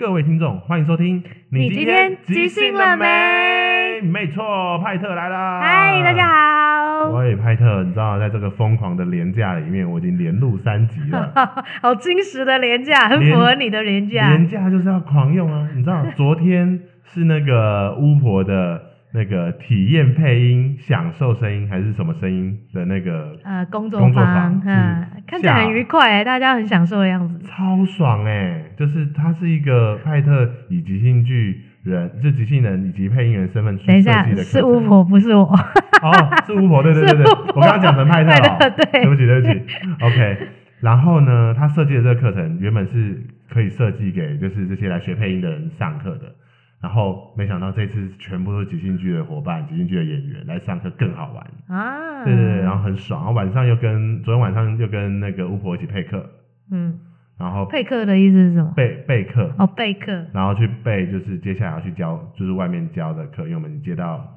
各位听众，欢迎收听。你今天即兴了没？没错，派特来了。嗨，大家好。喂，派特，你知道，在这个疯狂的廉价里面，我已经连录三集了。好真实的廉价，很符合你的廉价。廉价就是要狂用啊！你知道，昨天是那个巫婆的。那个体验配音、享受声音还是什么声音的那个呃工作工，作坊嗯，看起来很愉快，大家很享受的样子，超爽哎！就是他是一个派特以即兴剧人，就即兴人以及配音员身份去设计的。是巫婆，不是我。哦，是巫婆，对对对对，我刚刚讲成派特了，对，对不起对不起。OK，然后呢，他设计的这个课程原本是可以设计给就是这些来学配音的人上课的。然后没想到这次全部都是即兴剧的伙伴，即兴剧的演员来上课更好玩啊！对对对，然后很爽。然后晚上又跟昨天晚上又跟那个巫婆一起配课，嗯，然后配课的意思是什么？备备课哦，备课，然后去备就是接下来要去教，就是外面教的课，因为我们接到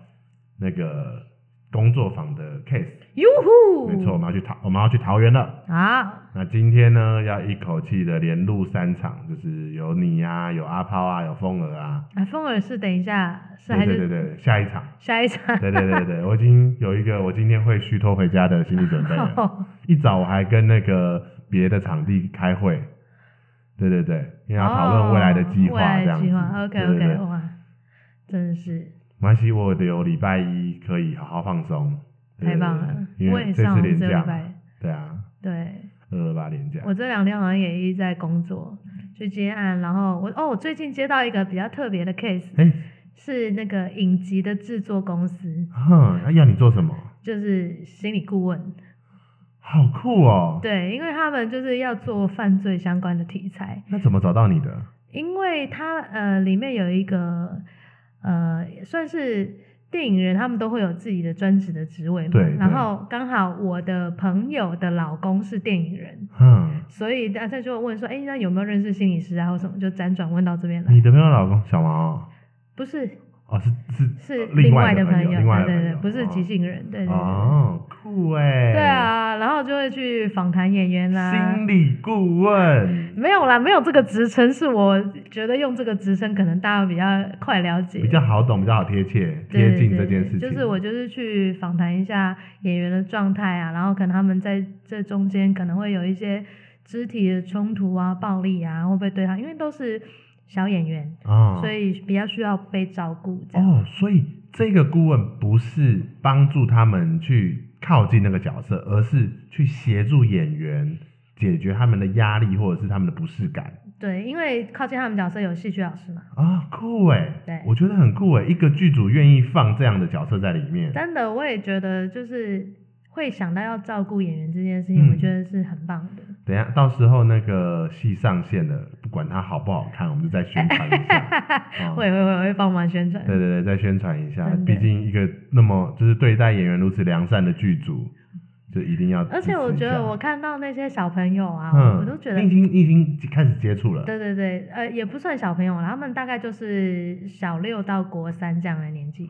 那个。工作坊的 case，哟呼，没错，我们要去桃，我们要去桃园了啊。那今天呢，要一口气的连录三场，就是有你啊，有阿抛啊，有风儿啊。啊，风儿是等一下，是对对对，下一场，下一场。对对对对，我已经有一个我今天会虚脱回家的心理准备了。一早我还跟那个别的场地开会，对对对，因为要讨论未来的计划这样子。OK OK，哇，真是。没关系，我留礼拜一可以好好放松。太棒了，因为这礼拜。对啊。对。二二八连假。我这两天好像也一直在工作，去接案，然后我哦，我最近接到一个比较特别的 case，欸，是那个影集的制作公司。哼，他要你做什么？就是心理顾问。好酷哦。对，因为他们就是要做犯罪相关的题材。那怎么找到你的？因为他呃，里面有一个。呃，算是电影人，他们都会有自己的专职的职位嘛。对。然后刚好我的朋友的老公是电影人，嗯，所以大家就问说，哎，那有没有认识心理师啊，或什么？就辗转问到这边来。你的朋友老公小毛？不是。哦，是是是另外的朋友，另外的朋友，对对对，不是即兴人，对对对。哦，酷哎。对啊，然后就会去访谈演员啦。心理顾问。没有啦，没有这个职称，是我觉得用这个职称可能大家比较快了解，比较好懂，比较好贴切，贴近这件事情。就是我就是去访谈一下演员的状态啊，然后可能他们在这中间可能会有一些肢体的冲突啊、暴力啊，会不会对他，因为都是。小演员啊，所以比较需要被照顾。哦，所以这个顾问不是帮助他们去靠近那个角色，而是去协助演员解决他们的压力或者是他们的不适感。对，因为靠近他们角色有戏剧老师嘛。啊，酷哎！对，我觉得很酷哎，一个剧组愿意放这样的角色在里面。真的，我也觉得就是。会想到要照顾演员这件事情，我觉得是很棒的。嗯、等一下，到时候那个戏上线了，不管它好不好看，我们就再宣传一下。会会会会帮忙宣传。对对对，再宣传一下。毕竟一个那么就是对待演员如此良善的剧组，就一定要。而且我觉得我看到那些小朋友啊，嗯、我都觉得已经已经开始接触了。对对对，呃，也不算小朋友了，他们大概就是小六到国三这样的年纪。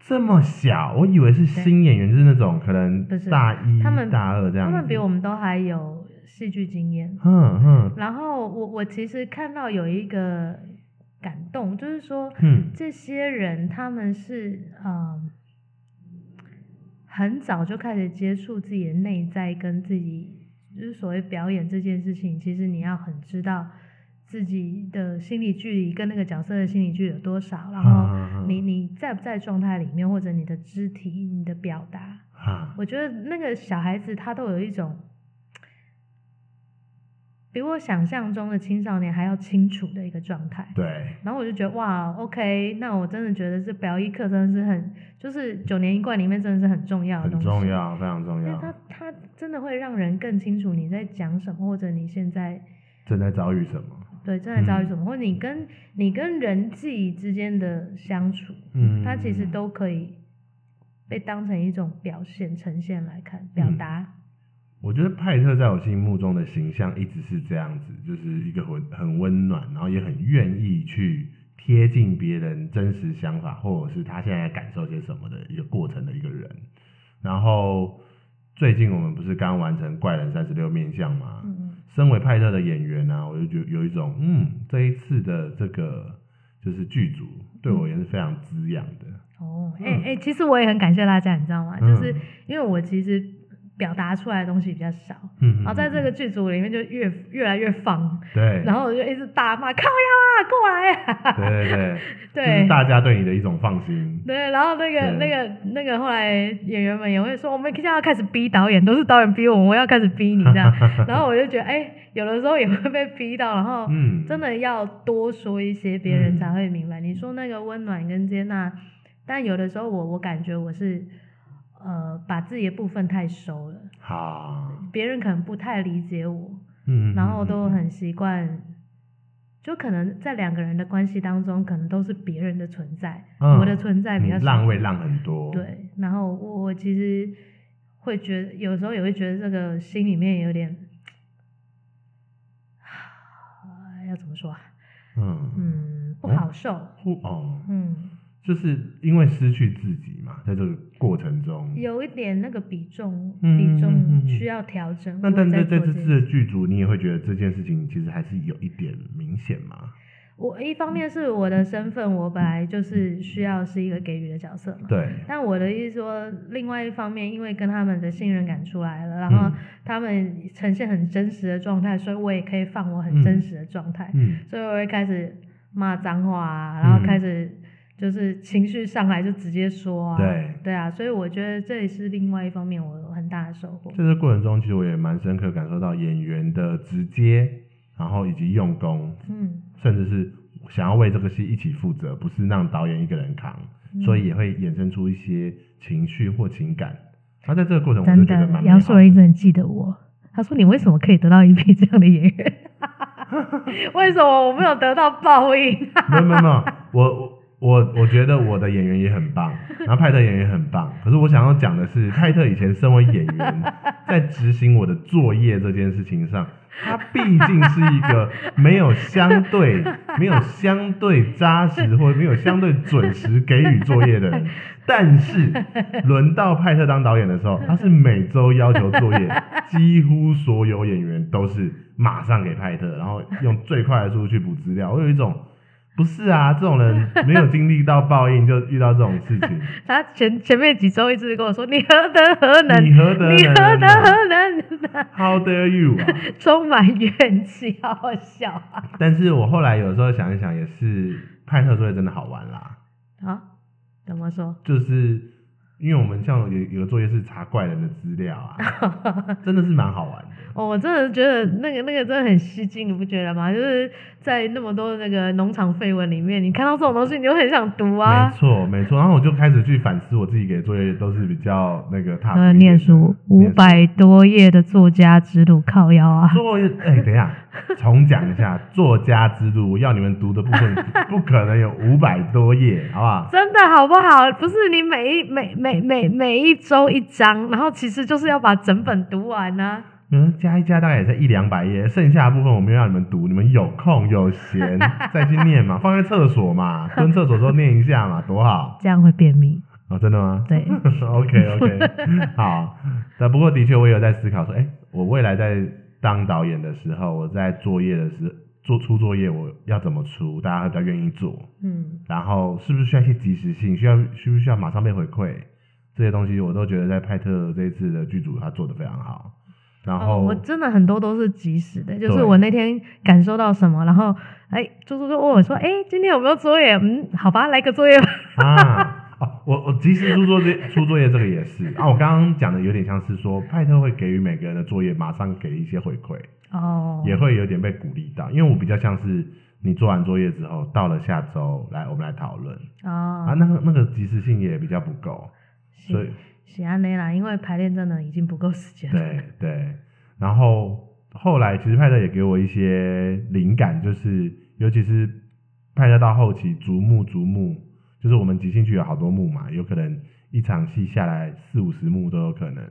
这么小，我以为是新演员，就是那种可能大一、大二这样。他们比我们都还有戏剧经验。嗯嗯。然后我我其实看到有一个感动，就是说，嗯，这些人他们是嗯很早就开始接触自己的内在，跟自己就是所谓表演这件事情，其实你要很知道。自己的心理距离跟那个角色的心理距离有多少？然后你你在不在状态里面，或者你的肢体、你的表达，我觉得那个小孩子他都有一种比我想象中的青少年还要清楚的一个状态。对。然后我就觉得哇，OK，那我真的觉得这表演课真的是很，就是九年一贯里面真的是很重要的东西。很重要，非常重要。它它真的会让人更清楚你在讲什么，或者你现在正在遭遇什么。对，正在遭遇什么，嗯、或者你跟你跟人际之间的相处，嗯，它其实都可以被当成一种表现、呈现来看，表达。我觉得派特在我心目中的形象一直是这样子，就是一个很很温暖，然后也很愿意去贴近别人真实想法，或者是他现在感受些什么的一个过程的一个人。然后最近我们不是刚完成《怪人三十六面相》吗？嗯身为派特的演员呢、啊，我就觉得有一种，嗯，这一次的这个就是剧组对我也是非常滋养的。哦，哎、欸、哎、欸，其实我也很感谢大家，你知道吗？嗯、就是因为我其实。表达出来的东西比较少，嗯，然后在这个剧组里面就越越来越放，对，然后我就一直大骂靠呀啊，过来啊，对对对，对，就是大家对你的一种放心，对，然后那个那个那个后来演员们也会说，我们现在要开始逼导演，都是导演逼我们，我要开始逼你这样，然后我就觉得，哎、欸，有的时候也会被逼到，然后真的要多说一些，别人才会明白。嗯、你说那个温暖跟接纳，但有的时候我我感觉我是。呃，把自己的部分太收了，好，别人可能不太理解我，嗯，然后都很习惯，就可能在两个人的关系当中，可能都是别人的存在，嗯、我的存在比较让位让很多，对，然后我我其实会觉得，有时候也会觉得这个心里面有点，要怎么说啊？嗯。嗯，不好受，哦，哦。嗯。就是因为失去自己嘛，在这个过程中有一点那个比重，比重需要调整。那、嗯嗯嗯、但在在这次的剧组，你也会觉得这件事情其实还是有一点明显吗？我一方面是我的身份，我本来就是需要是一个给予的角色嘛。对。但我的意思说，另外一方面，因为跟他们的信任感出来了，然后他们呈现很真实的状态，所以我也可以放我很真实的状态。嗯。所以我会开始骂脏话啊，然后开始。就是情绪上来就直接说啊，对对啊，所以我觉得这也是另外一方面我有很大的收获。在这过程中，其实我也蛮深刻感受到演员的直接，然后以及用功，嗯，甚至是想要为这个戏一起负责，不是让导演一个人扛，嗯、所以也会衍生出一些情绪或情感。他在这个过程，我就觉得。杨素人一直很记得我，他说：“你为什么可以得到一批这样的演员？为什么我没有得到报应？” 没有没有没有，我。我我觉得我的演员也很棒，然后派特演员也很棒。可是我想要讲的是，派特以前身为演员，在执行我的作业这件事情上，他毕竟是一个没有相对、没有相对扎实或者没有相对准时给予作业的人。但是轮到派特当导演的时候，他是每周要求作业，几乎所有演员都是马上给派特，然后用最快的速度去补资料。我有一种。不是啊，这种人没有经历到报应，就遇到这种事情。他前前面几周一直跟我说：“你何德何能？你何德何能？你何德何能？How dare you 啊！” 充满怨气，好好笑啊！但是我后来有时候想一想，也是派特作业真的好玩啦。啊？怎么说？就是因为我们像有有个作业是查怪人的资料啊，真的是蛮好玩的。哦，我真的觉得那个那个真的很吸睛，你不觉得吗？就是在那么多的那个农场废文里面，你看到这种东西，你就很想读啊。没错，没错。然后我就开始去反思我自己给的作业，都是比较那个踏。呃，念书五百多页的作家之路靠腰啊。作业，哎、欸，等一下，重讲一下作家之路，我要你们读的部分 不可能有五百多页，好不好？真的好不好？不是你每一每每每每一周一章，然后其实就是要把整本读完呢、啊。嗯，加一加大概也才一两百页，剩下的部分我没有让你们读，你们有空有闲 再去念嘛，放在厕所嘛，蹲厕所时候念一下嘛，多好。这样会便秘。哦，真的吗？对。OK OK，好。但不过的确，我也有在思考说，哎、欸，我未来在当导演的时候，我在作业的时候做出作业，我要怎么出，大家会比较愿意做。嗯。然后是不是需要一些及时性？需要需不需要马上被回馈？这些东西我都觉得在派特这一次的剧组他做的非常好。然后、哦、我真的很多都是即时的，就是我那天感受到什么，然后哎，猪猪就问我说：“哎，今天有没有作业？嗯，好吧，来个作业吧。”啊，哦，我我即时出作业，出作业这个也是啊。我刚刚讲的有点像是说，派特会给予每个人的作业马上给一些回馈，哦，也会有点被鼓励到，因为我比较像是你做完作业之后，到了下周来我们来讨论，哦，啊，那个那个及时性也比较不够，所以。喜安内啦，因为排练真的已经不够时间了。对对，然后后来其实派特也给我一些灵感，就是尤其是派特到后期逐幕逐幕，就是我们即兴剧有好多幕嘛，有可能一场戏下来四五十幕都有可能。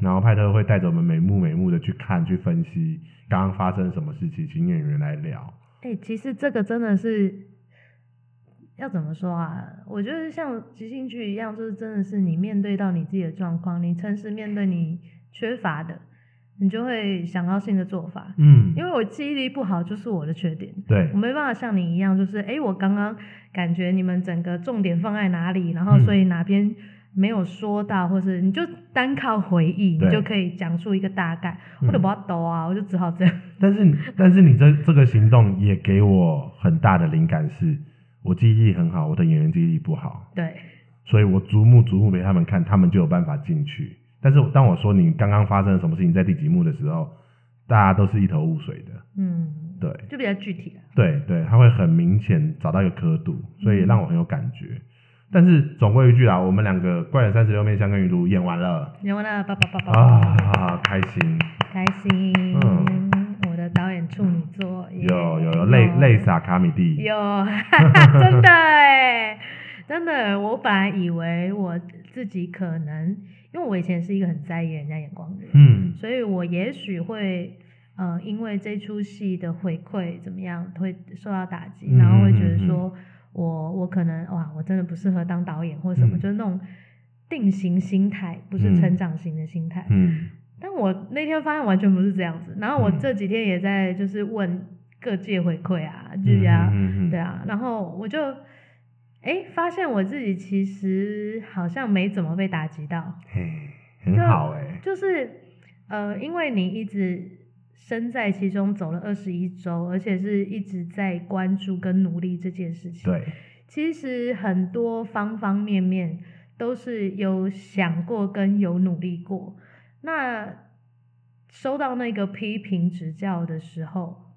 然后派特会带着我们每幕每幕的去看去分析刚刚发生什么事情，请演员来聊。哎、欸，其实这个真的是。要怎么说啊？我觉得像即兴剧一样，就是真的是你面对到你自己的状况，你诚实面对你缺乏的，你就会想到新的做法。嗯，因为我记忆力不好，就是我的缺点。对，我没办法像你一样，就是哎，我刚刚感觉你们整个重点放在哪里，然后所以哪边没有说到，或是你就单靠回忆，你就可以讲出一个大概。我都不要抖啊，我就只好这样。但是，但是你这这个行动也给我很大的灵感是，是我记忆力很好，我的演员记忆力不好。对。所以我逐幕逐幕给他们看，他们就有办法进去。但是当我说你刚刚发生了什么事情，在第几幕的时候，大家都是一头雾水的。嗯，对，就比较具体了。对对，他会很明显找到一个刻度，所以也让我很有感觉。嗯、但是总归一句啦，我们两个《怪人三十六面相跟鱼图》演完了，演完了，叭叭叭叭啊，开心，开心。嗯，导演处女作，有有有泪泪洒卡米蒂，有，真的哎。真的，我本来以为我自己可能，因为我以前是一个很在意人家眼光的人，嗯，所以我也许会，呃，因为这出戏的回馈怎么样，会受到打击，嗯、然后会觉得说我我可能哇，我真的不适合当导演或什么，嗯、就是那种定型心态，不是成长型的心态。嗯，但我那天发现完全不是这样子，然后我这几天也在就是问各界回馈啊，就这样，对啊，然后我就。哎，发现我自己其实好像没怎么被打击到，嘿，很好哎，就是呃，因为你一直身在其中走了二十一周，而且是一直在关注跟努力这件事情。对，其实很多方方面面都是有想过跟有努力过。那收到那个批评指教的时候，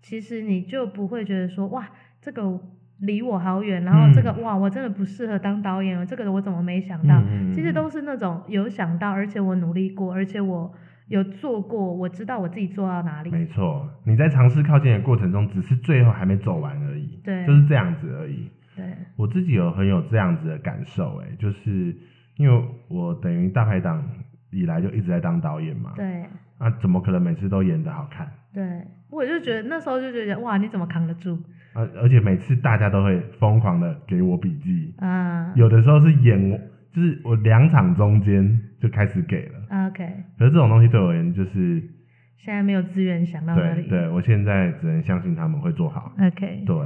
其实你就不会觉得说哇，这个。离我好远，然后这个、嗯、哇，我真的不适合当导演，这个我怎么没想到？嗯、其实都是那种有想到，而且我努力过，而且我有做过，我知道我自己做到哪里。没错，你在尝试靠近的过程中，只是最后还没走完而已。对，就是这样子而已。对，我自己有很有这样子的感受，哎，就是因为我等于大排档以来就一直在当导演嘛。对。啊，怎么可能每次都演的好看？对，我就觉得那时候就觉得哇，你怎么扛得住？而而且每次大家都会疯狂的给我笔记，啊，有的时候是演，就是我两场中间就开始给了，OK。可是这种东西对我而言就是现在没有资源想到那里，对，对我现在只能相信他们会做好，OK。对，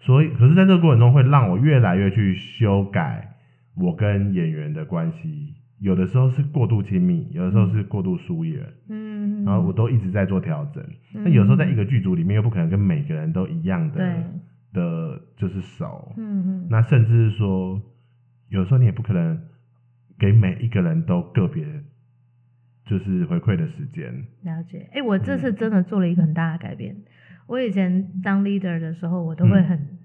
所以可是在这个过程中会让我越来越去修改我跟演员的关系。有的时候是过度亲密，有的时候是过度疏远，嗯，然后我都一直在做调整。那、嗯、有时候在一个剧组里面，又不可能跟每个人都一样的，对的，就是熟，嗯嗯。那甚至是说，有时候你也不可能给每一个人都个别，就是回馈的时间。了解，哎、欸，我这次真的做了一个很大的改变。嗯、我以前当 leader 的时候，我都会很、嗯、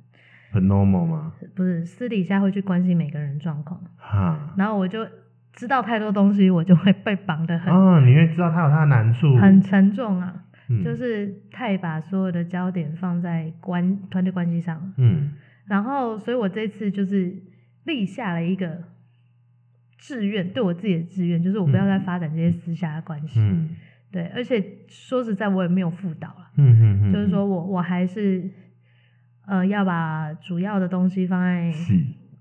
很 normal 吗？不是，私底下会去关心每个人状况。哈，然后我就。知道太多东西，我就会被绑得很。哦，你会知道他有他的难处。很沉重啊，嗯、就是太把所有的焦点放在关团队关系上。嗯。然后，所以我这次就是立下了一个志愿，对我自己的志愿，就是我不要再发展这些私下的关系。嗯。对，而且说实在，我也没有辅导了。嗯嗯嗯。就是说我我还是呃要把主要的东西放在。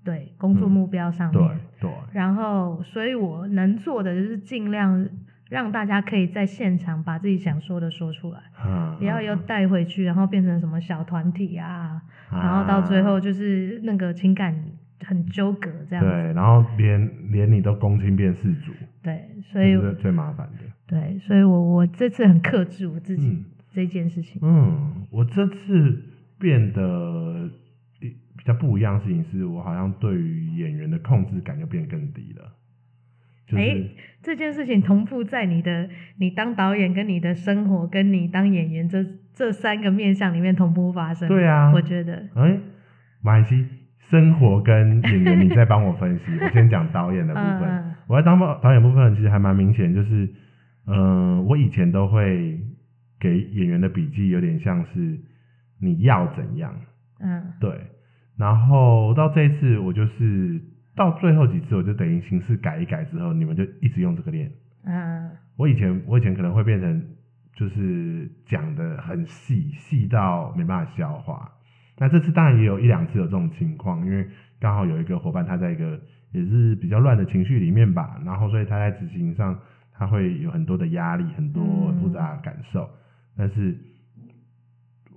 对工作目标上面，嗯、对，然后所以我能做的就是尽量让大家可以在现场把自己想说的说出来，嗯、不要又带回去，然后变成什么小团体啊，嗯、然后到最后就是那个情感很纠葛这样子。对，然后连连你都公亲变世主。对，所以是最麻烦的。对，所以我我这次很克制我自己、嗯、这件事情。嗯，我这次变得。比较不一样的事情是，我好像对于演员的控制感就变更低了。就是、欸，这件事情同步在你的你当导演跟你的生活跟你当演员这这三个面向里面同步发生。对啊，我觉得。哎、欸，马来西生活跟演员，你再帮我分析。我先讲导演的部分。嗯、我在当导演部分其实还蛮明显，就是，嗯、呃，我以前都会给演员的笔记有点像是你要怎样。嗯，对。然后到这一次，我就是到最后几次，我就等于形式改一改之后，你们就一直用这个练。嗯，我以前我以前可能会变成就是讲的很细，细到没办法消化。那这次当然也有一两次有这种情况，因为刚好有一个伙伴他在一个也是比较乱的情绪里面吧，然后所以他在执行上他会有很多的压力，很多复杂的感受。嗯、但是，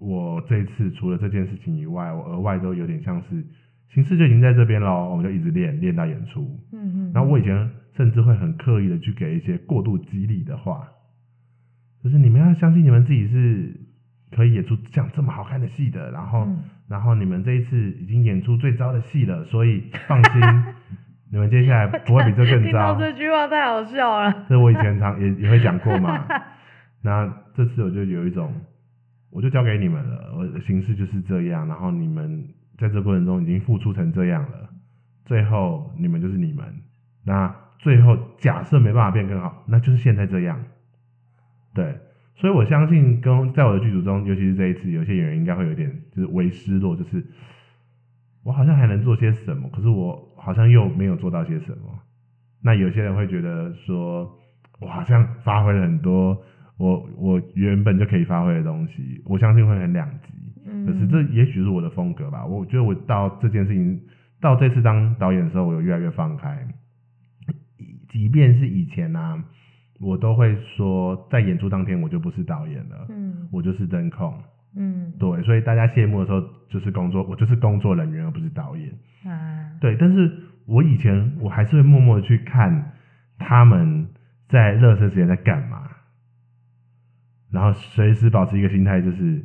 我这一次除了这件事情以外，我额外都有点像是形式就已经在这边了，我们就一直练练到演出。嗯嗯。然后我以前甚至会很刻意的去给一些过度激励的话，就是你们要相信你们自己是可以演出这样这么好看的戏的。然后，嗯、然后你们这一次已经演出最糟的戏了，所以放心。你们接下来不会比这更 糟。听到这句话太好笑了。这我以前常也也会讲过嘛。那这次我就有一种，我就交给你们了。我的形式就是这样，然后你们在这过程中已经付出成这样了，最后你们就是你们。那最后假设没办法变更好，那就是现在这样。对，所以我相信跟在我的剧组中，尤其是这一次，有些演员应该会有点就是微失落，就是我好像还能做些什么，可是我。好像又没有做到些什么，那有些人会觉得说，我好像发挥了很多我我原本就可以发挥的东西，我相信会很两极。嗯，可是这也许是我的风格吧。我觉得我到这件事情，到这次当导演的时候，我有越来越放开。即便是以前啊，我都会说，在演出当天我就不是导演了，嗯，我就是灯控，嗯，对，所以大家谢幕的时候就是工作，我就是工作人员，而不是导演。啊，对，但是我以前我还是会默默的去看他们在热身时间在干嘛，然后随时保持一个心态，就是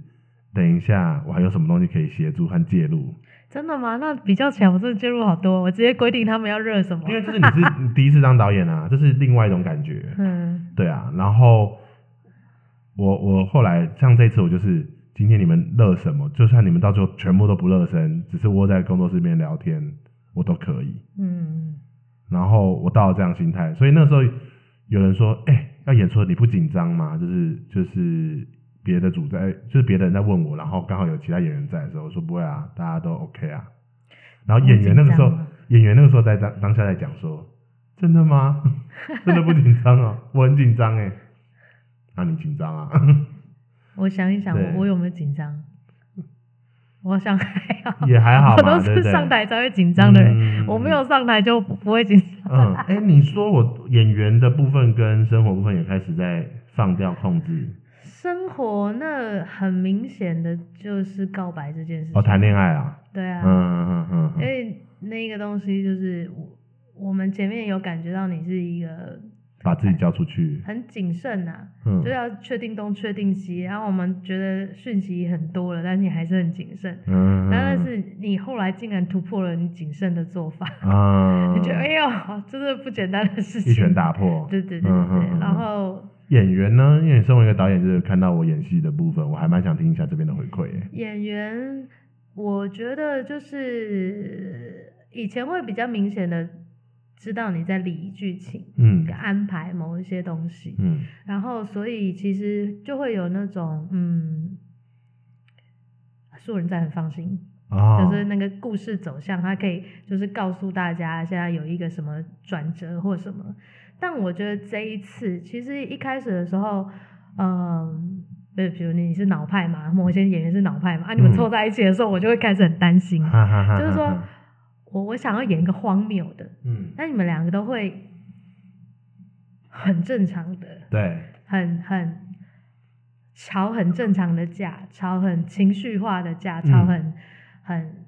等一下我还有什么东西可以协助和介入。真的吗？那比较起来，我真的介入好多，我直接规定他们要热什么。因为这是你是 你第一次当导演啊，这是另外一种感觉。嗯，对啊，然后我我后来像这次我就是。今天你们热什么？就算你们到最后全部都不热身，只是窝在工作室里面聊天，我都可以。嗯。然后我到了这样心态，所以那时候有人说：“哎、欸，要演出了，你不紧张吗？”就是就是别的组在，就是别的人在问我，然后刚好有其他演员在的时候，我说不会啊，大家都 OK 啊。然后演员那个时候，演员那个时候在当当下在讲说：“真的吗？真的不紧张啊？我很紧张哎。”那你紧张啊？我想一想，我我有没有紧张？我好像还好，也还好。我都是上台才会紧张的人，我没有上台就不会紧张。嗯，哎、欸，你说我演员的部分跟生活部分也开始在放掉控制。生活那很明显的就是告白这件事情。哦，谈恋爱啊？对啊。嗯嗯嗯嗯。因为那个东西就是我我们前面有感觉到你是一个。把自己交出去，很谨慎呐，嗯，就要确定东确定西，然后我们觉得讯息很多了，但是你还是很谨慎，嗯，但是你后来竟然突破了你谨慎的做法，啊，你觉得哎呦，这是不简单的事情，一拳打破，对对对对，嗯、然后。演员呢，因为你身为一个导演，就是看到我演戏的部分，我还蛮想听一下这边的回馈。演员，我觉得就是以前会比较明显的。知道你在理剧情，嗯，安排某一些东西，嗯，然后所以其实就会有那种，嗯，素人在很放心，哦，就是那个故事走向，它可以就是告诉大家现在有一个什么转折或什么。但我觉得这一次其实一开始的时候，嗯，对，比如你是脑派嘛，某些演员是脑派嘛，啊，你们凑在一起的时候，我就会开始很担心，嗯，就是说。我我想要演一个荒谬的，嗯，但你们两个都会很正常的，对，很很吵很正常的架，吵很情绪化的架，吵很、嗯、很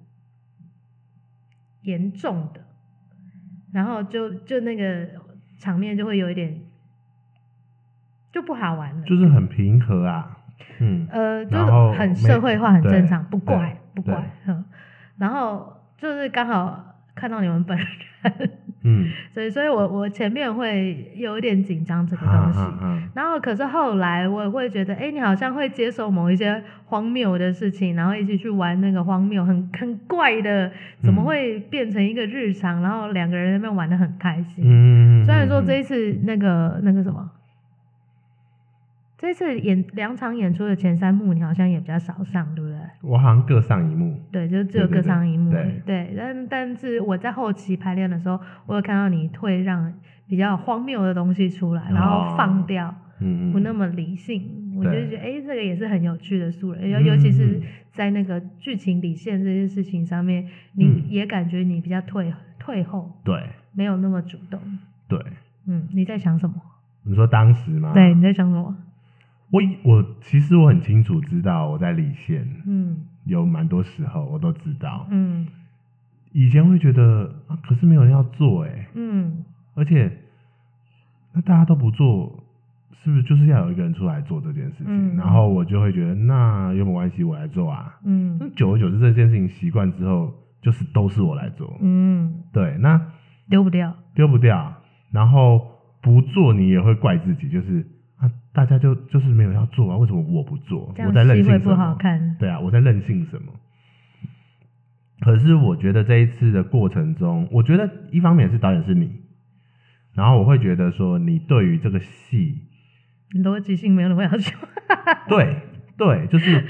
严重的，然后就就那个场面就会有一点就不好玩了，就是很平和啊，嗯，呃，就是很社会化，很正常，不怪不怪，嗯，然后。就是刚好看到你们本人，嗯，所以所以我我前面会有一点紧张这个东西，啊啊啊、然后可是后来我也会觉得，哎、欸，你好像会接受某一些荒谬的事情，然后一起去玩那个荒谬很很怪的，怎么会变成一个日常？嗯、然后两个人在那边玩的很开心，嗯，虽然说这一次那个那个什么。这次演两场演出的前三幕，你好像也比较少上，对不对？我好像各上一幕。对，就只有各上一幕。对，对，对，对，但但是我在后期排练的时候，我有看到你退让比较荒谬的东西出来，然后放掉，不那么理性。哦、我就觉得，哎，这个也是很有趣的素人，尤尤其是在那个剧情底线这件事情上面，你也感觉你比较退退后，对，没有那么主动。对，嗯，你在想什么？你说当时吗？对，你在想什么？我我其实我很清楚知道我在理线，嗯，有蛮多时候我都知道，嗯，以前会觉得啊，可是没有人要做哎，嗯，而且那大家都不做，是不是就是要有一个人出来做这件事情？嗯，然后我就会觉得那有没有关系，我来做啊，嗯，那久而久之这件事情习惯之后，就是都是我来做，嗯，对，那丢不掉，丢不掉，然后不做你也会怪自己，就是。啊，大家就就是没有要做啊，为什么我不做？我在任性什么？不好看。对啊，我在任性什么？可是我觉得这一次的过程中，我觉得一方面是导演是你，然后我会觉得说你对于这个戏逻辑性没有那么要求。对对，就是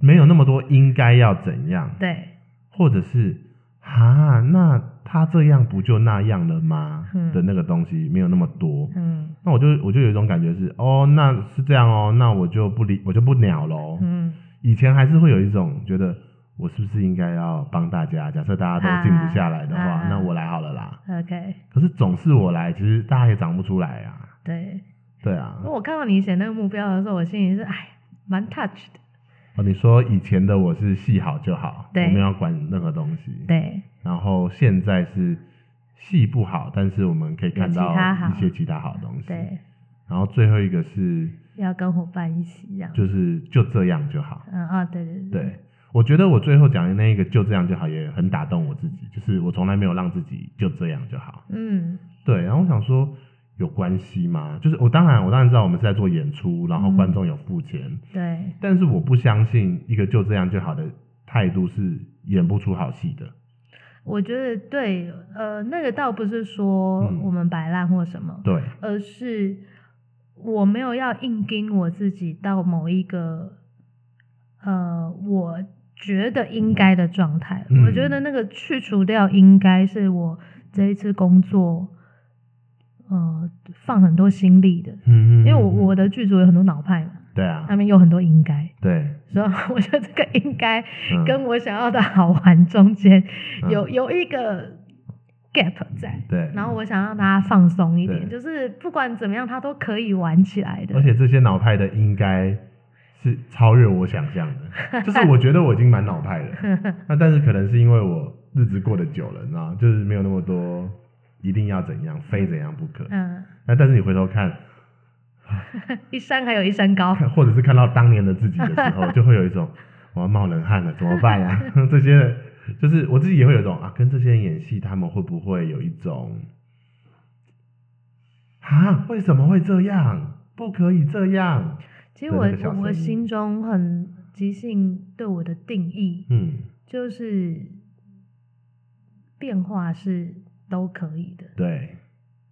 没有那么多应该要怎样？对，或者是啊，那他这样不就那样了吗？嗯、的那个东西没有那么多。嗯。那我就我就有一种感觉是，哦，那是这样哦，那我就不理，我就不鸟喽。嗯，以前还是会有一种觉得，我是不是应该要帮大家？假设大家都静不下来的话，啊啊、那我来好了啦。OK。可是总是我来，其实大家也长不出来啊。对。对啊。我看到你写那个目标的时候，我心里是哎，蛮 touch 的。哦，你说以前的我是戏好就好，对，我没有管任何东西。对。然后现在是。戏不好，但是我们可以看到一些其他好的东西。对。然后最后一个是要跟伙伴一起这样。就是就这样就好。嗯啊，对对对。对，我觉得我最后讲的那一个就这样就好，也很打动我自己。就是我从来没有让自己就这样就好。嗯。对，然后我想说，有关系吗？就是我当然我当然知道我们是在做演出，然后观众有付钱。嗯、对。但是我不相信一个就这样就好的态度是演不出好戏的。我觉得对，呃，那个倒不是说我们摆烂或什么，嗯、对，而是我没有要硬盯我自己到某一个，呃，我觉得应该的状态。嗯、我觉得那个去除掉应该是我这一次工作，呃，放很多心力的，嗯嗯，因为我我的剧组有很多脑派嘛。对啊，他们有很多应该，对，所以我觉得这个应该跟我想要的好玩中间有、嗯、有一个 gap 在，对，然后我想让大家放松一点，就是不管怎么样，他都可以玩起来的。而且这些脑派的应该是超越我想象的，就是我觉得我已经蛮脑派了，那但是可能是因为我日子过得久了，你知道，就是没有那么多一定要怎样，非怎样不可。嗯，那但是你回头看。一山还有一山高，或者是看到当年的自己的时候，就会有一种我要冒冷汗了，怎么办呀？这些就是我自己也会有一种啊，跟这些人演戏，他们会不会有一种啊？为什么会这样？不可以这样。其实我我心中很即兴对我的定义，嗯，就是变化是都可以的，对。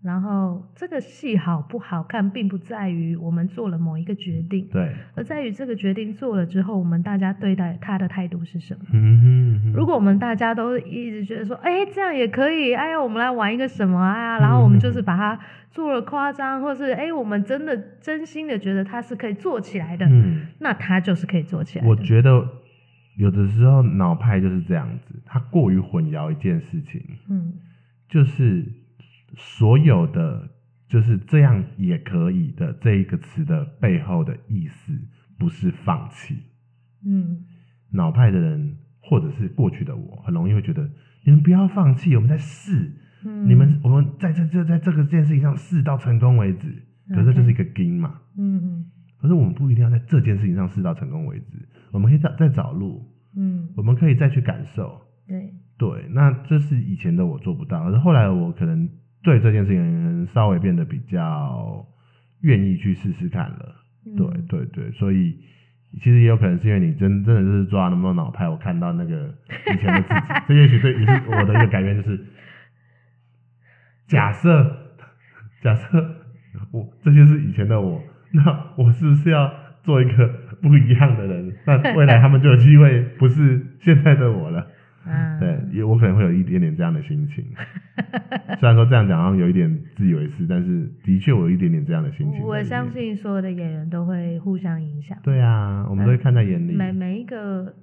然后这个戏好不好看，并不在于我们做了某一个决定，对，而在于这个决定做了之后，我们大家对待他的态度是什么。嗯哼嗯哼。如果我们大家都一直觉得说，哎，这样也可以，哎呀，我们来玩一个什么啊？然后我们就是把它做了夸张，或是哎，我们真的真心的觉得它是可以做起来的，嗯，那它就是可以做起来的。我觉得有的时候脑派就是这样子，它过于混淆一件事情，嗯，就是。所有的就是这样也可以的这一个词的背后的意思，不是放弃。嗯，脑派的人或者是过去的我，很容易会觉得你们不要放弃，我们在试。嗯，你们我们在这这在这个这件事情上试到成功为止。可是这就是一个 game 嘛。嗯嗯。可是我们不一定要在这件事情上试到成功为止，我们可以再再找路。嗯，我们可以再去感受。对对，那这是以前的我做不到，可是后来我可能。对这件事情稍微变得比较愿意去试试看了，嗯、对对对，所以其实也有可能是因为你真真的就是抓那么多脑拍，我看到那个以前的自己，这也许对也是我的一个改变，就是 假设假设我这些是以前的我，那我是不是要做一个不一样的人？那未来他们就有机会不是现在的我了。嗯，对，也我可能会有一点点这样的心情。虽然说这样讲好像有一点自以为是，但是的确我有一点点这样的心情。我相信所有的演员都会互相影响。对啊，我们都会看在眼里。每每一个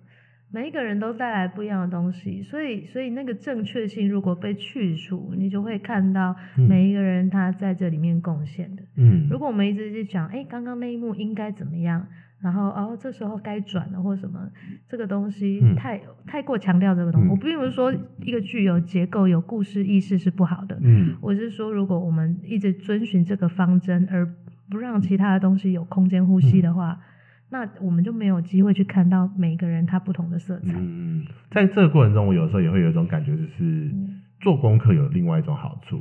每一个人都带来不一样的东西，所以所以那个正确性如果被去除，你就会看到每一个人他在这里面贡献的。嗯，如果我们一直去讲，哎，刚刚那一幕应该怎么样，然后哦，这时候该转了或什么，这个东西太、嗯、太过强调这个东西。嗯、我并不是说一个剧有结构、有故事意识是不好的，嗯，我是说如果我们一直遵循这个方针，而不让其他的东西有空间呼吸的话。嗯那我们就没有机会去看到每个人他不同的色彩。嗯，在这个过程中，我有时候也会有一种感觉，就是做功课有另外一种好处，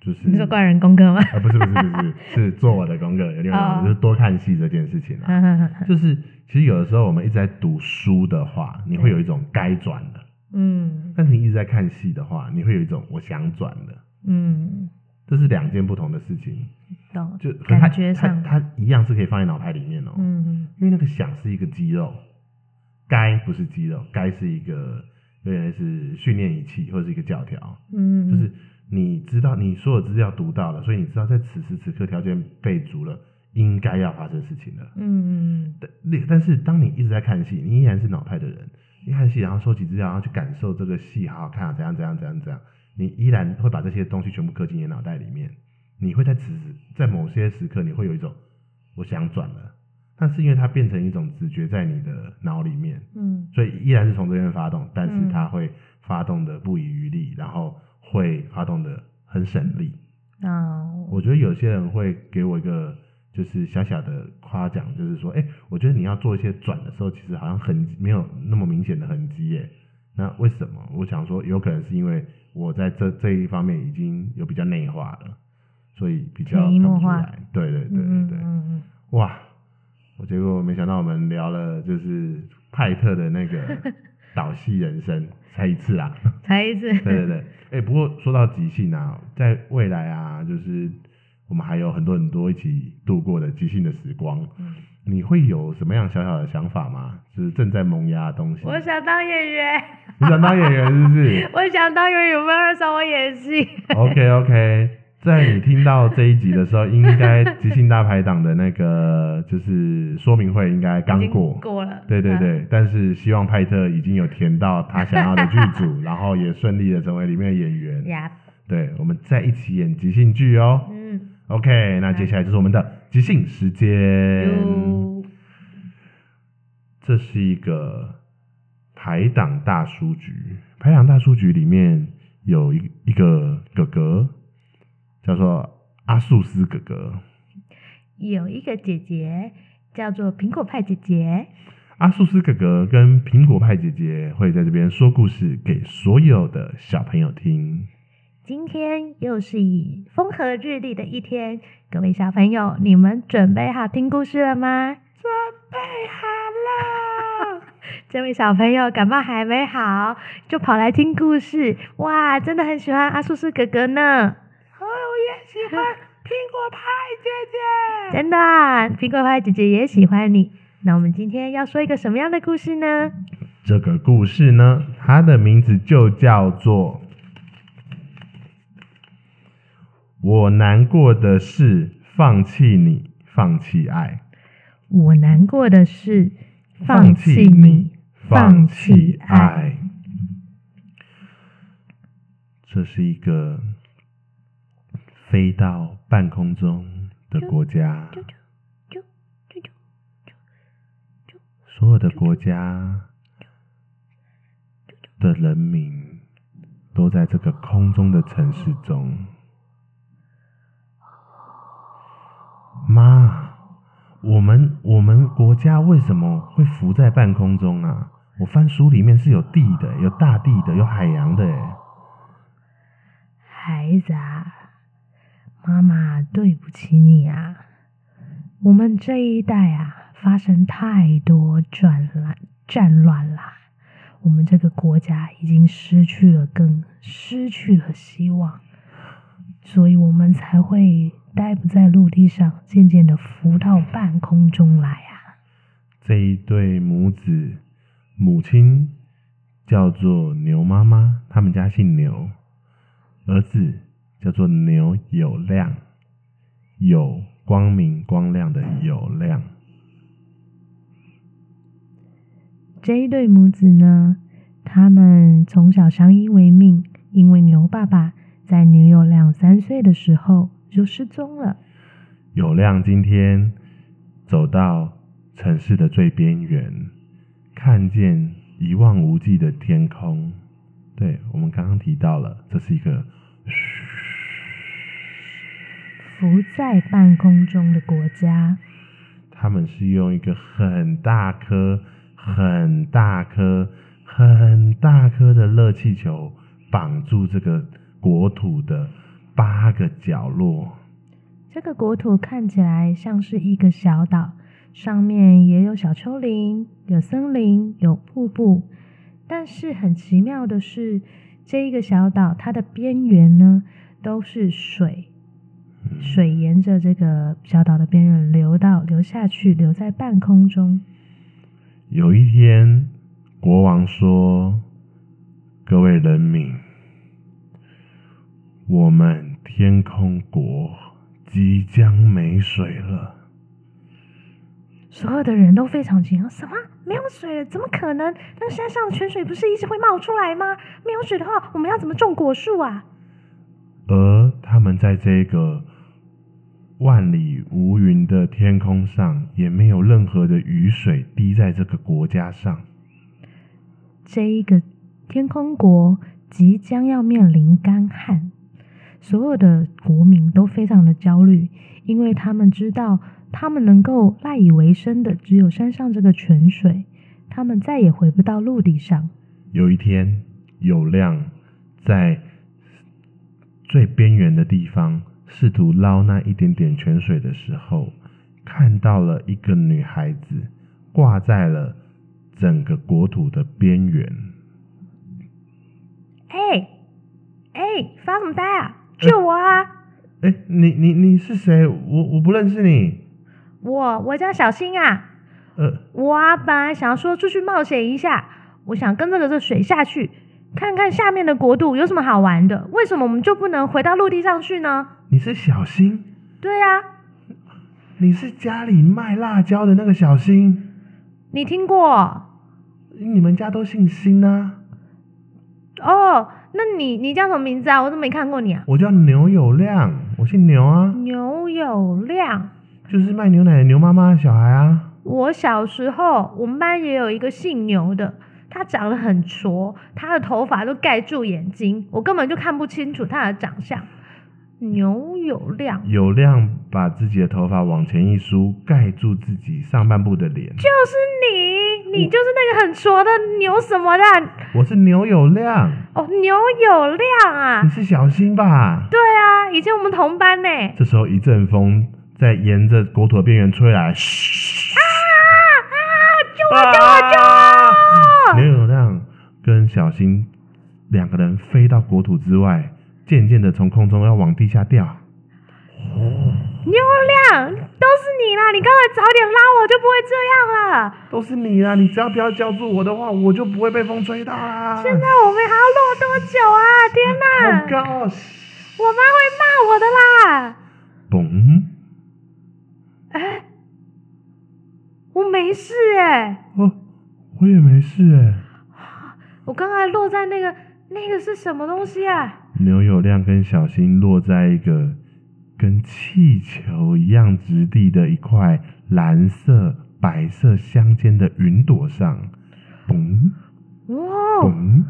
就是你说怪人功课吗？啊，不是不是不是，是做我的功课有另外一种，哦、就是多看戏这件事情啊。就是其实有的时候我们一直在读书的话，你会有一种该转的，嗯，但是你一直在看戏的话，你会有一种我想转的，嗯。这是两件不同的事情，懂就感觉上它，它，一样是可以放在脑海里面哦。嗯嗯，因为那个想是一个肌肉，该不是肌肉，该是一个有点是训练仪器或者是一个教条。嗯，就是你知道你所有资料读到了，所以你知道在此时此刻条件备足了，应该要发生事情了。嗯嗯，但但是当你一直在看戏，你依然是脑派的人，你看戏然后收集资料，然后去感受这个戏好好看啊，怎样怎样怎样怎样。你依然会把这些东西全部刻进你脑袋里面，你会在此时在某些时刻，你会有一种我想转了，但是因为它变成一种直觉在你的脑里面，嗯，所以依然是从这边发动，但是它会发动的不遗余力，然后会发动的很省力。哦，我觉得有些人会给我一个就是小小的夸奖，就是说，哎，我觉得你要做一些转的时候，其实好像很没有那么明显的痕迹耶。那为什么？我想说，有可能是因为我在这这一方面已经有比较内化了，所以比较看不出来。对对对对对，哇！我结果没想到我们聊了就是派特的那个 导戏人生才一次啊，才一次。对对对，哎、欸，不过说到即兴啊，在未来啊，就是我们还有很多很多一起度过的即兴的时光。嗯你会有什么样小小的想法吗？就是正在萌芽的东西。我想当演员。你想当演员是不是？我想当演员，有没有人找我演戏？OK OK，在你听到这一集的时候，应该即兴大排档的那个 就是说明会应该刚过。过了。对对对，嗯、但是希望派特已经有填到他想要的剧组，然后也顺利的成为里面的演员。对，我们再一起演即兴剧哦。嗯。OK，那接下来就是我们的即兴时间。这是一个排档大叔局，排档大叔局里面有一一个哥哥，叫做阿素斯哥哥。有一个姐姐叫做苹果派姐姐。阿素斯哥哥跟苹果派姐姐会在这边说故事给所有的小朋友听。今天又是以风和日丽的一天，各位小朋友，你们准备好听故事了吗？准备好了。这位小朋友感冒还没好，就跑来听故事，哇，真的很喜欢阿素斯哥哥呢。喜欢苹果派姐姐。真的，啊苹果派姐姐也喜欢你。那我们今天要说一个什么样的故事呢？这个故事呢，它的名字就叫做。我难过的是放弃你，放弃爱。我难过的是放弃你，放弃爱。这是一个飞到半空中的国家，所有的国家的人民都在这个空中的城市中。妈，我们我们国家为什么会浮在半空中啊？我翻书里面是有地的，有大地的，有海洋的。孩子啊，妈妈对不起你啊！我们这一代啊，发生太多战乱战乱啦，我们这个国家已经失去了根，失去了希望，所以我们才会。待不在陆地上，渐渐的浮到半空中来啊！这一对母子，母亲叫做牛妈妈，他们家姓牛，儿子叫做牛有亮，有光明光亮的有亮。这一对母子呢，他们从小相依为命，因为牛爸爸在牛有亮三岁的时候就失踪了。有亮今天走到城市的最边缘，看见一望无际的天空。对，我们刚刚提到了，这是一个浮在半空中的国家。他们是用一个很大颗、很大颗、很大颗的热气球绑住这个国土的八个角落。这个国土看起来像是一个小岛，上面也有小丘陵、有森林、有瀑布。但是很奇妙的是，这一个小岛它的边缘呢都是水。水沿着这个小岛的边缘流到流下去，留在半空中。有一天，国王说：“各位人民，我们天空国即将没水了。”所有的人都非常惊讶：“什么？没有水了？怎么可能？那山上的泉水不是一直会冒出来吗？没有水的话，我们要怎么种果树啊？”而他们在这个万里无云的天空上，也没有任何的雨水滴在这个国家上。这一个天空国即将要面临干旱，所有的国民都非常的焦虑，因为他们知道，他们能够赖以为生的只有山上这个泉水，他们再也回不到陆地上。有一天，有亮在。最边缘的地方，试图捞那一点点泉水的时候，看到了一个女孩子挂在了整个国土的边缘。哎哎，发什么呆啊？救我啊！哎，你你你是谁？我我不认识你。我我叫小新啊。呃，我啊，本来想说出去冒险一下，我想跟着这个水下去。看看下面的国度有什么好玩的？为什么我们就不能回到陆地上去呢？你是小新？对呀。你是家里卖辣椒的那个小新？你听过？你们家都姓新啊？哦，那你你叫什么名字啊？我怎么没看过你啊。我叫牛有亮，我姓牛啊。牛有亮，就是卖牛奶的牛妈妈的小孩啊。我小时候，我们班也有一个姓牛的。他长得很矬，他的头发都盖住眼睛，我根本就看不清楚他的长相。牛有亮，有亮把自己的头发往前一梳，盖住自己上半部的脸。就是你，你就是那个很矬的牛什么的。我是牛有亮。哦，牛有亮啊！你是小新吧？对啊，以前我们同班呢。这时候一阵风在沿着国土的边缘吹来，嘘！啊啊！救我！救我！救我！跟小新两个人飞到国土之外，渐渐的从空中要往地下掉。牛有亮，都是你啦！你刚才早点拉我就不会这样了。都是你啦！你只要不要叫住我的话，我就不会被风吹到啦。现在我们还要落多久啊？天哪！好高！我妈会骂我的啦。嘣！哎，我没事哎。哦。我也没事哎，我刚才落在那个那个是什么东西啊？牛有亮跟小新落在一个跟气球一样质地的一块蓝色白色相间的云朵上，嘣，哇，嘣，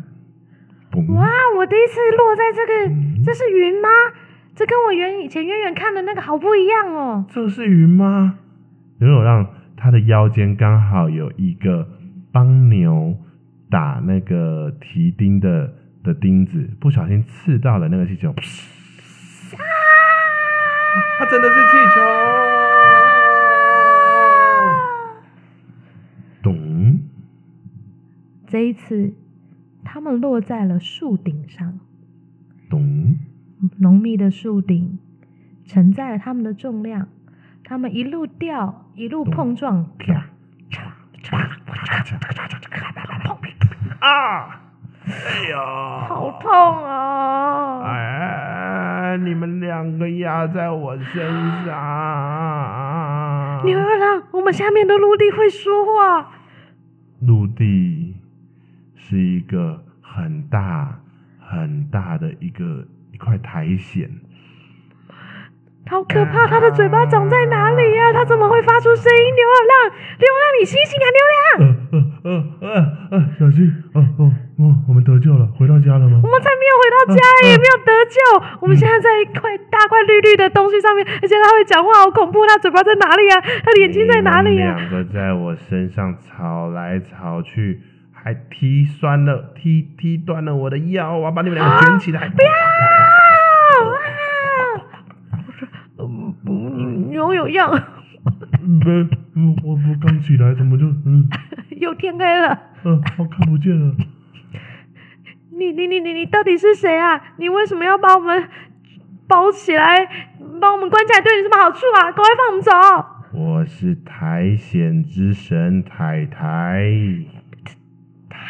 嘣，哇！我第一次落在这个，嗯、这是云吗？这跟我远以前远远看的那个好不一样哦。这是云吗？牛有亮他的腰间刚好有一个。帮牛打那个提钉的的钉子，不小心刺到了那个气球，啊！它真的是气球！咚！这一次，他们落在了树顶上。咚！浓密的树顶承载了他们的重量，他们一路掉，一路碰撞，啪！啊！哎呀，好痛啊！哎，你们两个压在我身上。牛二郎，我们下面的陆地会说话。陆地是一个很大很大的一个一块苔藓。好可怕！他的嘴巴长在哪里呀？他怎么会发出声音？牛耳亮，牛耳亮，你醒醒啊！牛亮，呃呃呃呃小心！哦哦哦，我们得救了，回到家了吗？我们才没有回到家，也没有得救。我们现在在一块大块绿绿的东西上面，而且他会讲话，好恐怖！他嘴巴在哪里呀？他的眼睛在哪里呀？两个在我身上吵来吵去，还踢酸了，踢踢断了我的腰，我要把你们两个卷起来！不要！有样，不，我我刚起来，怎么就嗯？又天黑了。嗯、呃，我看不见了。你你你你你到底是谁啊？你为什么要把我们包起来，把我们关起来？对你什么好处啊？赶快放我们走！我是苔藓之神苔苔。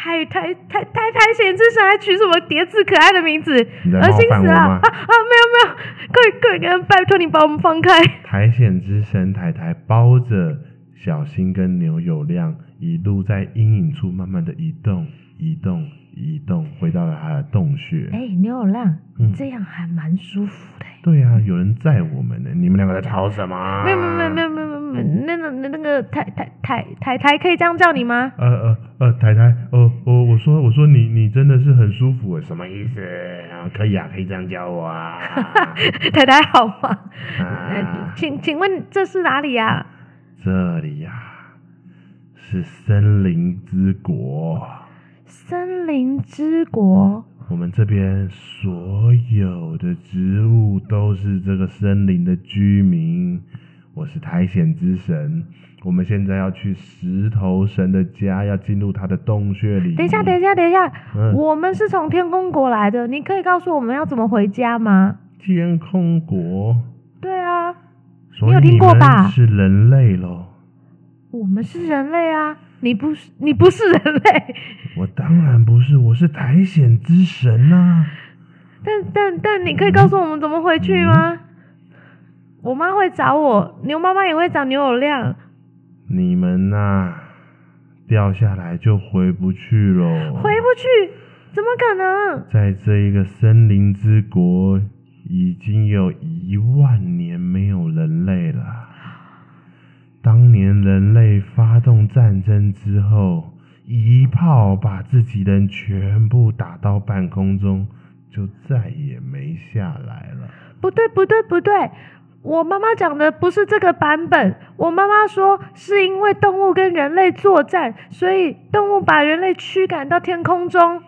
苔苔苔苔苔藓之神还取什么叠字可爱的名字？恶心死了！啊啊，没有没有，快快点，拜托你把我们放开！苔藓之神苔苔包着小新跟牛有亮，一路在阴影处慢慢的移动，移动。移动回到了他的洞穴。哎、欸，牛有亮，嗯，这样还蛮舒服的。对啊，有人载我们呢。你们两个在吵什么？没有没有没有没有没有没有，那个那那个台台台台台可以这样叫你吗？呃呃呃，太太，哦哦，我说我说你你真的是很舒服，什么意思？啊，可以啊，可以这样叫我啊。太太好吗？啊，请请问这是哪里呀？这里呀，是森林之国。森林之国，我们这边所有的植物都是这个森林的居民。我是苔藓之神，我们现在要去石头神的家，要进入他的洞穴里。等一下，等一下，等一下，嗯，我们是从天空国来的，你可以告诉我们要怎么回家吗？天空国？对啊，你有听过吧？是人类喽。我们是人类啊。你不是你不是人类，我当然不是，我是苔藓之神呐、啊。但但但你可以告诉我们怎么回去吗？嗯、我妈会找我，牛妈妈也会找牛有亮。你们呐、啊，掉下来就回不去喽。回不去？怎么可能？在这一个森林之国，已经有一万年没有人类了。当年人类发动战争之后，一炮把自己人全部打到半空中，就再也没下来了。不对，不对，不对！我妈妈讲的不是这个版本。我妈妈说，是因为动物跟人类作战，所以动物把人类驱赶到天空中。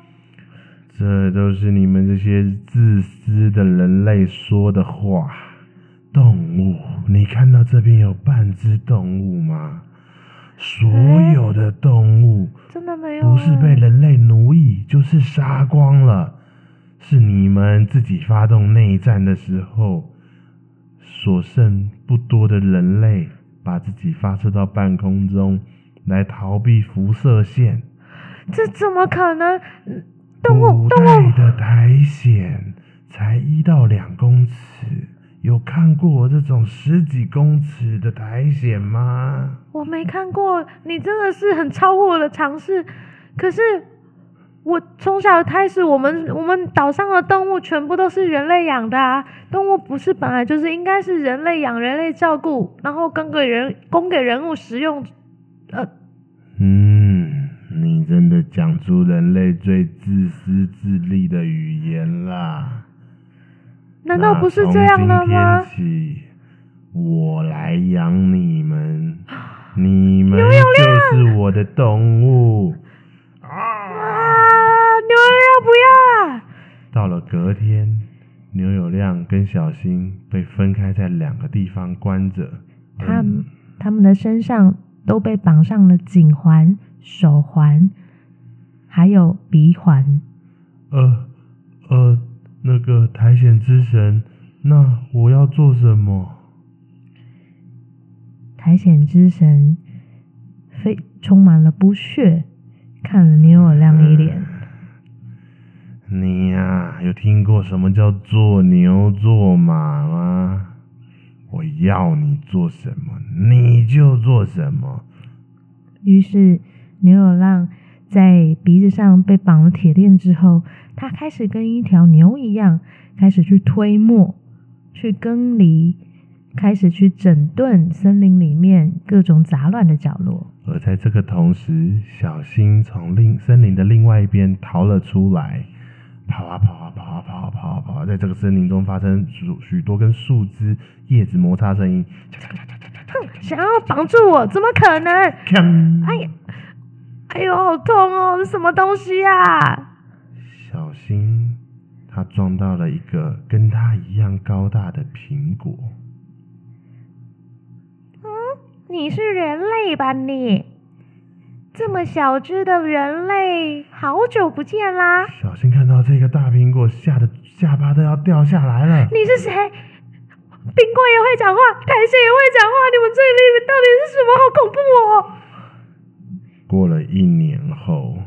这都是你们这些自私的人类说的话。动物，你看到这边有半只动物吗？所有的动物真的没有，不是被人类奴役，就是杀光了。是你们自己发动内战的时候，所剩不多的人类把自己发射到半空中来逃避辐射线。这怎么可能？动物，动物的苔藓才一到两公尺。有看过我这种十几公尺的苔藓吗？我没看过，你真的是很超乎我的常识。可是我从小开始，我们我们岛上的动物全部都是人类养的啊！动物不是本来就是应该是人类养、人类照顾，然后供给人供给人物食用。呃，嗯，你真的讲出人类最自私自利的语言啦！难道不是这样的吗？从今天起，我来养你们，你们就是我的动物。啊！牛有亮不要啊！到了隔天，牛有亮跟小新被分开在两个地方关着。他、嗯、他们的身上都被绑上了颈环、手环，还有鼻环。呃呃。那个苔藓之神，那我要做什么？苔藓之神非充满了不屑，看了牛有亮一脸。你呀、啊，有听过什么叫做牛做马吗？我要你做什么，你就做什么。于是牛有亮在鼻子上被绑了铁链之后，他开始跟一条牛一样，开始去推磨、去耕犁，开始去整顿森林里面各种杂乱的角落。而在这个同时，小新从另森林的另外一边逃了出来，跑啊跑啊跑啊跑啊跑啊跑啊，在这个森林中发生许许多跟树枝、叶子摩擦声音。哼，想要绑住我，怎么可能？哎呀！哎呦，好痛哦！这什么东西啊？小心，他撞到了一个跟他一样高大的苹果。嗯，你是人类吧？你这么小只的人类，好久不见啦！小心看到这个大苹果，吓得下巴都要掉下来了。你是谁？苹果也会讲话，苔藓也会讲话，你们这里面到底是什么？好恐怖哦！过了一年后，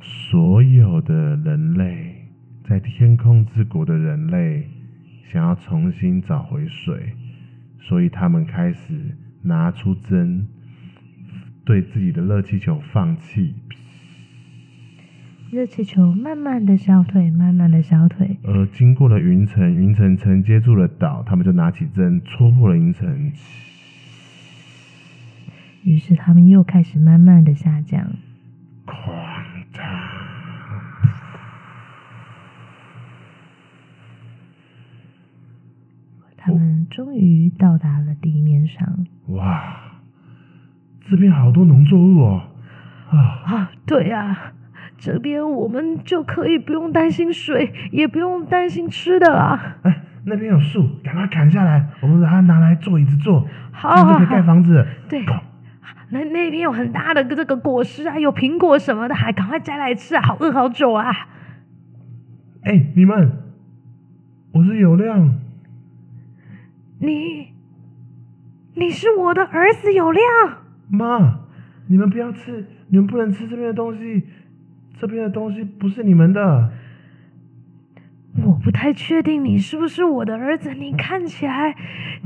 所有的人类在天空之国的人类想要重新找回水，所以他们开始拿出针，对自己的热气球放气。热气球慢慢的消退，慢慢的消退。而经过了云层，云层承接住了岛，他们就拿起针戳破了云层。于是他们又开始慢慢的下降。他们终于到达了地面上。哇，这边好多农作物哦！啊啊，对呀，这边我们就可以不用担心水，也不用担心吃的啦。哎，那边有树，赶快砍下来，我们把它拿来做椅子坐，好，好，好，这样就可以盖房子。对。那那边有很大的这个果实啊，有苹果什么的，还赶快摘来吃啊！好饿好久啊！哎、欸，你们，我是有亮。你，你是我的儿子有亮。妈，你们不要吃，你们不能吃这边的东西，这边的东西不是你们的。我不太确定你是不是我的儿子，你看起来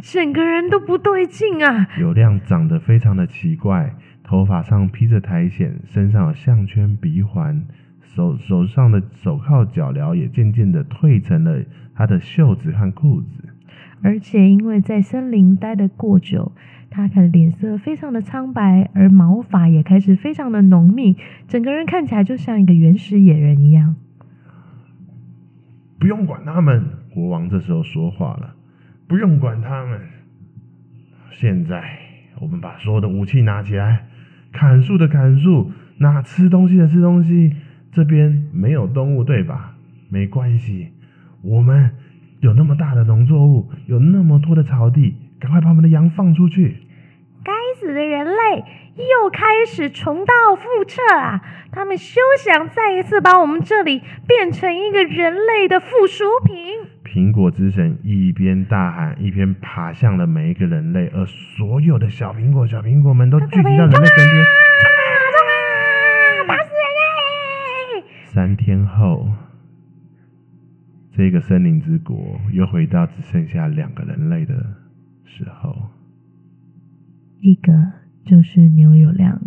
整个人都不对劲啊！有亮长得非常的奇怪，头发上披着苔藓，身上有项圈、鼻环，手手上的手铐脚镣也渐渐的褪成了他的袖子和裤子。而且因为在森林待得过久，他看脸色非常的苍白，而毛发也开始非常的浓密，整个人看起来就像一个原始野人一样。不用管他们，国王这时候说话了。不用管他们，现在我们把所有的武器拿起来，砍树的砍树，那吃东西的吃东西。这边没有动物，对吧？没关系，我们有那么大的农作物，有那么多的草地，赶快把我们的羊放出去。该死的人类！又开始重蹈覆辙啊！他们休想再一次把我们这里变成一个人类的附属品。苹果之神一边大喊，一边爬向了每一个人类，而所有的小苹果、小苹果们都聚集到人类身边。冲啊！啊！打死人类！三天后，这个森林之国又回到只剩下两个人类的时候。一个。就是牛有亮，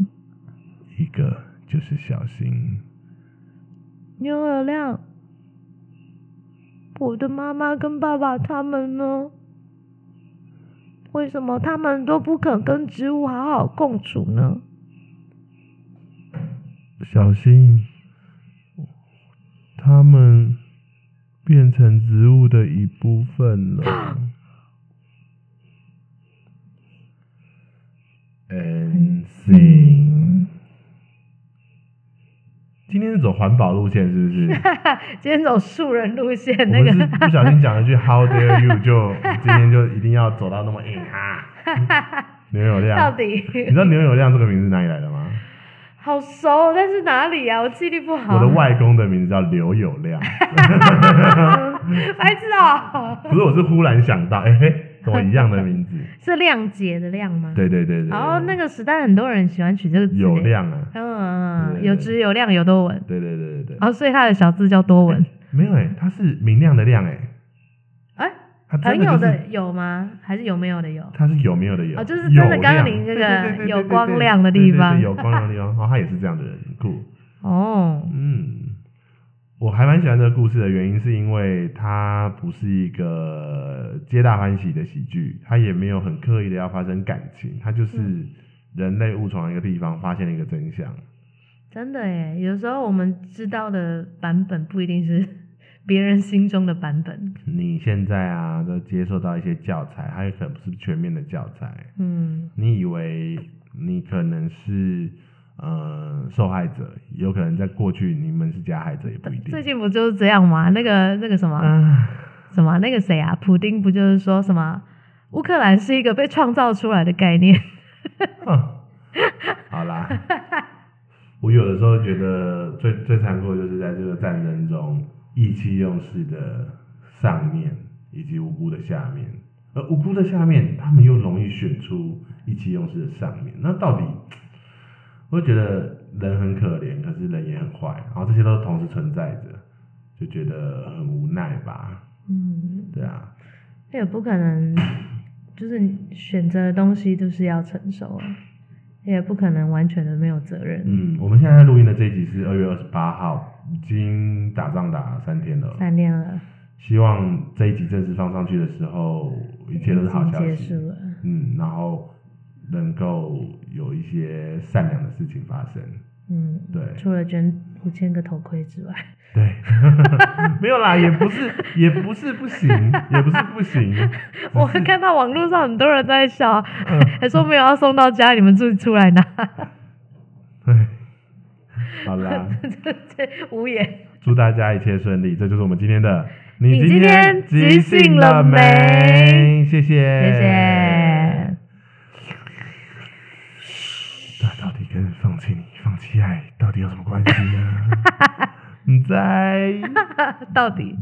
一个就是小新。牛有亮，我的妈妈跟爸爸他们呢？为什么他们都不肯跟植物好好共处呢？小新，他们变成植物的一部分了。N C，今天是走环保路线是不是？今天走树人路线，那个是不小心讲了句 How dare you，就 今天就一定要走到那么硬啊！牛友亮，到底你知道牛友亮这个名字哪里来的吗？好熟，但是哪里啊？我记忆力不好。我的外公的名字叫刘友亮，白痴啊！不是，我是忽然想到，哎嘿。跟我一样的名字，是谅解的谅吗？对对对对。然后那个时代很多人喜欢取这个字，有亮啊。嗯，有质有量有多文。对对对对对。然后所以他的小字叫多文。没有哎，他是明亮的亮哎。哎，很有的有吗？还是有没有的有？他是有没有的有？哦，就是真的刚刚您那个有光亮的地方。有光亮的地方，然后，他也是这样的人，酷。哦，嗯，我还蛮喜欢这个故事的原因，是因为它不是一个皆大欢喜的喜剧，它也没有很刻意的要发生感情，它就是人类误闯一个地方，发现了一个真相。真的耶，有时候我们知道的版本不一定是 别人心中的版本。你现在啊，都接受到一些教材，它也可能不是全面的教材。嗯，你以为你可能是呃受害者，有可能在过去你们是加害者，也不一定。最近不就是这样吗？那个那个什么、呃、什么那个谁啊？普丁不就是说什么乌克兰是一个被创造出来的概念？好啦。我有的时候觉得最最残酷的就是在这个战争中，意气用事的上面以及无辜的下面，而无辜的下面，他们又容易选出意气用事的上面。那到底，我会觉得人很可怜，可是人也很坏，然后这些都同时存在着，就觉得很无奈吧。嗯，对啊，那也不可能，就是选择的东西就是要承受啊。也不可能完全的没有责任。嗯，我们现在录音的这一集是二月二十八号，已经打仗打三天了。三天了。希望这一集正式放上去的时候，一切都是好消息。结束了。嗯，然后能够有一些善良的事情发生。嗯，对。除了捐五千个头盔之外。对，没有啦，也不是，也不是不行，也不是不行。我看到网络上很多人在笑，嗯、还说没有要送到家，你们自己出来拿。对，好啦，无言。祝大家一切顺利，这就是我们今天的。你今天即兴了没？谢谢，谢谢。那到底跟放到底有什么关系呢？你在到底？